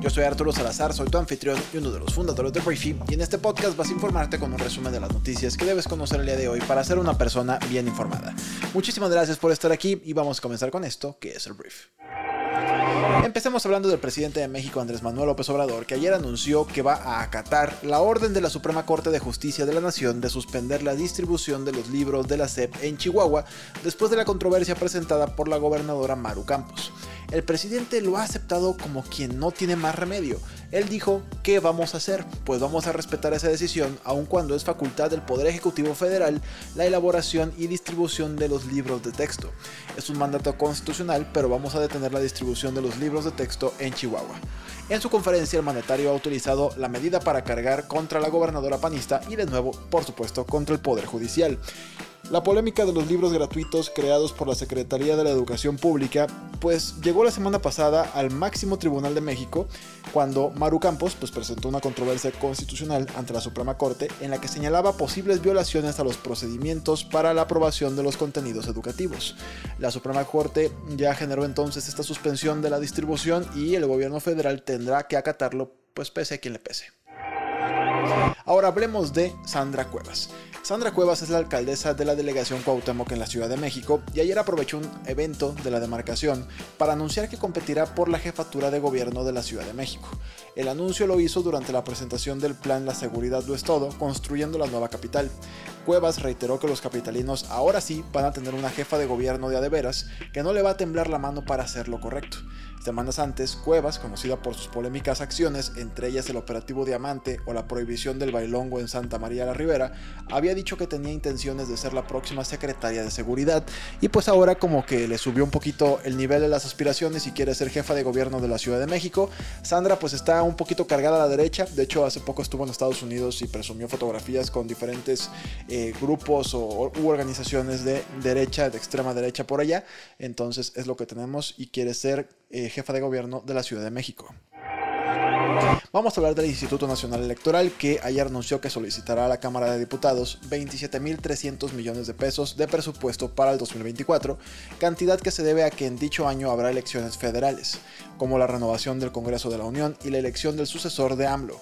Yo soy Arturo Salazar, soy tu anfitrión y uno de los fundadores de Briefy, y en este podcast vas a informarte con un resumen de las noticias que debes conocer el día de hoy para ser una persona bien informada. Muchísimas gracias por estar aquí y vamos a comenzar con esto, que es el Brief. Empecemos hablando del presidente de México, Andrés Manuel López Obrador, que ayer anunció que va a acatar la orden de la Suprema Corte de Justicia de la Nación de suspender la distribución de los libros de la SEP en Chihuahua después de la controversia presentada por la gobernadora Maru Campos el presidente lo ha aceptado como quien no tiene más remedio. Él dijo, ¿qué vamos a hacer? Pues vamos a respetar esa decisión, aun cuando es facultad del Poder Ejecutivo Federal la elaboración y distribución de los libros de texto. Es un mandato constitucional, pero vamos a detener la distribución de los libros de texto en Chihuahua. En su conferencia, el mandatario ha utilizado la medida para cargar contra la gobernadora panista y de nuevo, por supuesto, contra el Poder Judicial. La polémica de los libros gratuitos creados por la Secretaría de la Educación Pública, pues llegó la semana pasada al máximo tribunal de México cuando Maru Campos pues, presentó una controversia constitucional ante la Suprema Corte en la que señalaba posibles violaciones a los procedimientos para la aprobación de los contenidos educativos. La Suprema Corte ya generó entonces esta suspensión de la distribución y el gobierno federal tendrá que acatarlo, pues pese a quien le pese. Ahora hablemos de Sandra Cuevas. Sandra Cuevas es la alcaldesa de la delegación Cuauhtémoc en la Ciudad de México y ayer aprovechó un evento de la demarcación para anunciar que competirá por la jefatura de gobierno de la Ciudad de México. El anuncio lo hizo durante la presentación del plan La seguridad lo es todo, construyendo la nueva capital. Cuevas reiteró que los capitalinos ahora sí van a tener una jefa de gobierno de adeveras que no le va a temblar la mano para hacer lo correcto. Semanas antes, Cuevas, conocida por sus polémicas acciones, entre ellas el operativo Diamante o la prohibición del bailongo en Santa María la Ribera, había dicho que tenía intenciones de ser la próxima secretaria de seguridad. Y pues ahora como que le subió un poquito el nivel de las aspiraciones y quiere ser jefa de gobierno de la Ciudad de México. Sandra pues está un poquito cargada a la derecha, de hecho hace poco estuvo en Estados Unidos y presumió fotografías con diferentes eh, grupos o u organizaciones de derecha, de extrema derecha por allá, entonces es lo que tenemos y quiere ser eh, jefa de gobierno de la Ciudad de México. Vamos a hablar del Instituto Nacional Electoral que ayer anunció que solicitará a la Cámara de Diputados 27.300 millones de pesos de presupuesto para el 2024, cantidad que se debe a que en dicho año habrá elecciones federales, como la renovación del Congreso de la Unión y la elección del sucesor de AMLO.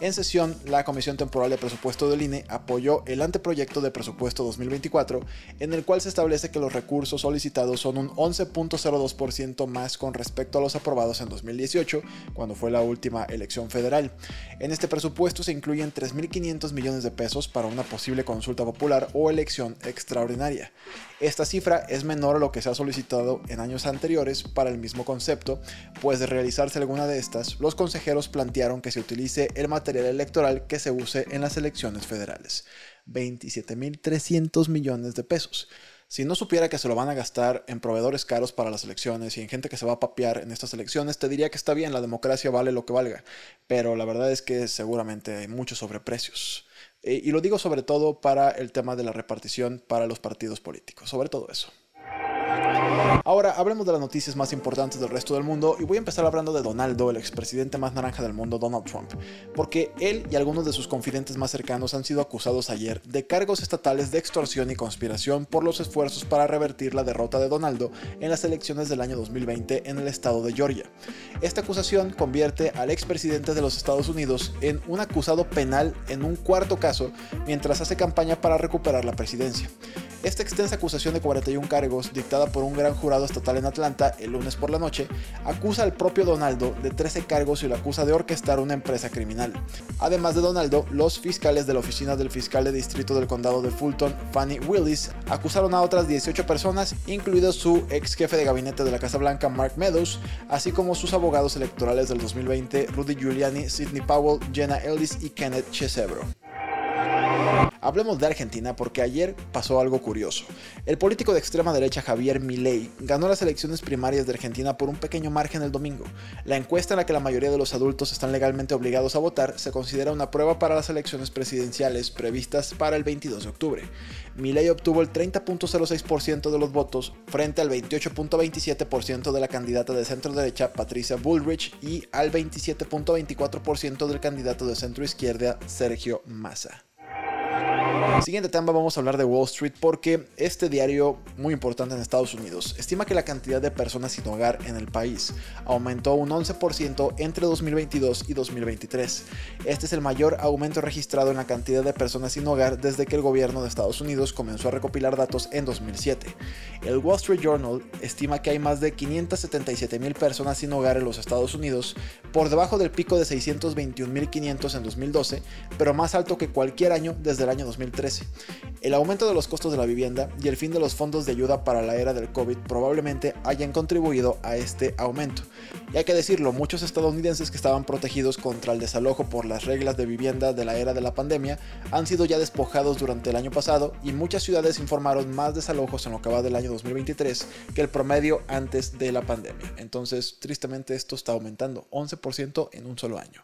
En sesión, la Comisión Temporal de Presupuesto del INE apoyó el anteproyecto de presupuesto 2024, en el cual se establece que los recursos solicitados son un 11.02% más con respecto a los aprobados en 2018, cuando fue la última elección federal. En este presupuesto se incluyen 3.500 millones de pesos para una posible consulta popular o elección extraordinaria. Esta cifra es menor a lo que se ha solicitado en años anteriores para el mismo concepto, pues de realizarse alguna de estas, los consejeros plantearon que se utilice el material electoral que se use en las elecciones federales. 27.300 millones de pesos. Si no supiera que se lo van a gastar en proveedores caros para las elecciones y en gente que se va a papear en estas elecciones, te diría que está bien, la democracia vale lo que valga. Pero la verdad es que seguramente hay muchos sobreprecios. Eh, y lo digo sobre todo para el tema de la repartición para los partidos políticos, sobre todo eso. Ahora hablemos de las noticias más importantes del resto del mundo y voy a empezar hablando de Donaldo, el expresidente más naranja del mundo, Donald Trump, porque él y algunos de sus confidentes más cercanos han sido acusados ayer de cargos estatales de extorsión y conspiración por los esfuerzos para revertir la derrota de Donaldo en las elecciones del año 2020 en el estado de Georgia. Esta acusación convierte al expresidente de los Estados Unidos en un acusado penal en un cuarto caso mientras hace campaña para recuperar la presidencia. Esta extensa acusación de 41 cargos, dictada por un gran jurado estatal en Atlanta el lunes por la noche, acusa al propio Donaldo de 13 cargos y lo acusa de orquestar una empresa criminal. Además de Donaldo, los fiscales de la oficina del fiscal de distrito del condado de Fulton, Fanny Willis, acusaron a otras 18 personas, incluido su ex jefe de gabinete de la Casa Blanca, Mark Meadows, así como sus abogados electorales del 2020, Rudy Giuliani, Sidney Powell, Jenna Ellis y Kenneth Chesebro. Hablemos de Argentina porque ayer pasó algo curioso. El político de extrema derecha Javier Milei ganó las elecciones primarias de Argentina por un pequeño margen el domingo. La encuesta en la que la mayoría de los adultos están legalmente obligados a votar se considera una prueba para las elecciones presidenciales previstas para el 22 de octubre. Milei obtuvo el 30.06% de los votos frente al 28.27% de la candidata de centro derecha Patricia Bullrich y al 27.24% del candidato de centro izquierda Sergio Massa. Siguiente tema vamos a hablar de Wall Street porque este diario muy importante en Estados Unidos estima que la cantidad de personas sin hogar en el país aumentó un 11% entre 2022 y 2023. Este es el mayor aumento registrado en la cantidad de personas sin hogar desde que el gobierno de Estados Unidos comenzó a recopilar datos en 2007. El Wall Street Journal estima que hay más de 577 mil personas sin hogar en los Estados Unidos, por debajo del pico de 621.500 en 2012, pero más alto que cualquier año desde el año 2013. El aumento de los costos de la vivienda y el fin de los fondos de ayuda para la era del COVID probablemente hayan contribuido a este aumento. Y hay que decirlo, muchos estadounidenses que estaban protegidos contra el desalojo por las reglas de vivienda de la era de la pandemia han sido ya despojados durante el año pasado y muchas ciudades informaron más desalojos en lo que va del año 2023 que el promedio antes de la pandemia. Entonces, tristemente esto está aumentando 11% en un solo año.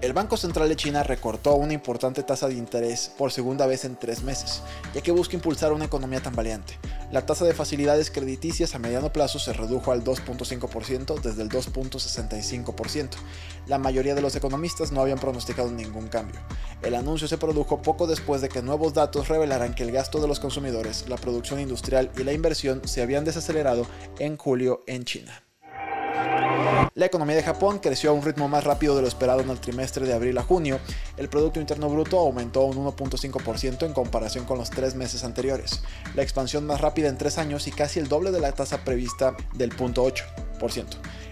El Banco Central de China recortó una importante tasa de interés por segunda vez en tres meses, ya que busca impulsar una economía tan valiente. La tasa de facilidades crediticias a mediano plazo se redujo al 2.5% desde el 2.65%. La mayoría de los economistas no habían pronosticado ningún cambio. El anuncio se produjo poco después de que nuevos datos revelaran que el gasto de los consumidores, la producción industrial y la inversión se habían desacelerado en julio en China. La economía de Japón creció a un ritmo más rápido de lo esperado en el trimestre de abril a junio. El Producto Interno Bruto aumentó un 1.5% en comparación con los tres meses anteriores, la expansión más rápida en tres años y casi el doble de la tasa prevista del 0.8%.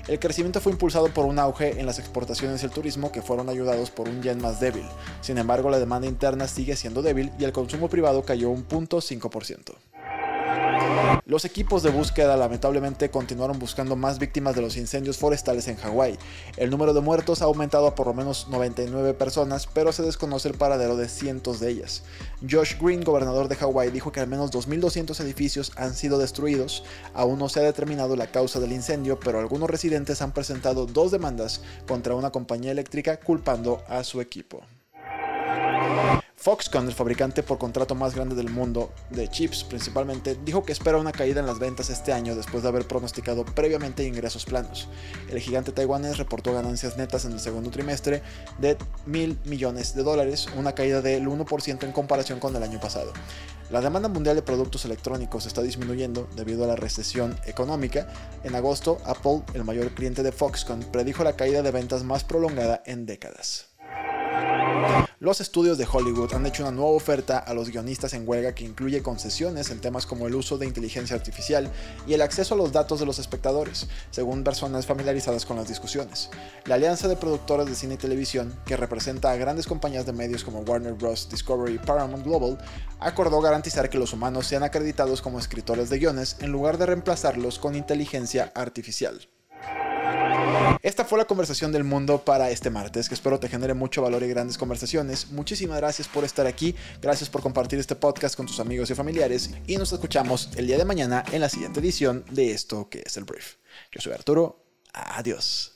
El crecimiento fue impulsado por un auge en las exportaciones y el turismo que fueron ayudados por un yen más débil. Sin embargo, la demanda interna sigue siendo débil y el consumo privado cayó un 0.5%. Los equipos de búsqueda lamentablemente continuaron buscando más víctimas de los incendios forestales en Hawái. El número de muertos ha aumentado a por lo menos 99 personas, pero se desconoce el paradero de cientos de ellas. Josh Green, gobernador de Hawái, dijo que al menos 2.200 edificios han sido destruidos. Aún no se ha determinado la causa del incendio, pero algunos residentes han presentado dos demandas contra una compañía eléctrica culpando a su equipo. Foxconn, el fabricante por contrato más grande del mundo de chips principalmente, dijo que espera una caída en las ventas este año después de haber pronosticado previamente ingresos planos. El gigante taiwanés reportó ganancias netas en el segundo trimestre de mil millones de dólares, una caída del 1% en comparación con el año pasado. La demanda mundial de productos electrónicos está disminuyendo debido a la recesión económica. En agosto, Apple, el mayor cliente de Foxconn, predijo la caída de ventas más prolongada en décadas. Los estudios de Hollywood han hecho una nueva oferta a los guionistas en huelga que incluye concesiones en temas como el uso de inteligencia artificial y el acceso a los datos de los espectadores, según personas familiarizadas con las discusiones. La Alianza de Productores de Cine y Televisión, que representa a grandes compañías de medios como Warner Bros., Discovery y Paramount Global, acordó garantizar que los humanos sean acreditados como escritores de guiones en lugar de reemplazarlos con inteligencia artificial. Esta fue la conversación del mundo para este martes, que espero te genere mucho valor y grandes conversaciones. Muchísimas gracias por estar aquí, gracias por compartir este podcast con tus amigos y familiares y nos escuchamos el día de mañana en la siguiente edición de esto que es el brief. Yo soy Arturo, adiós.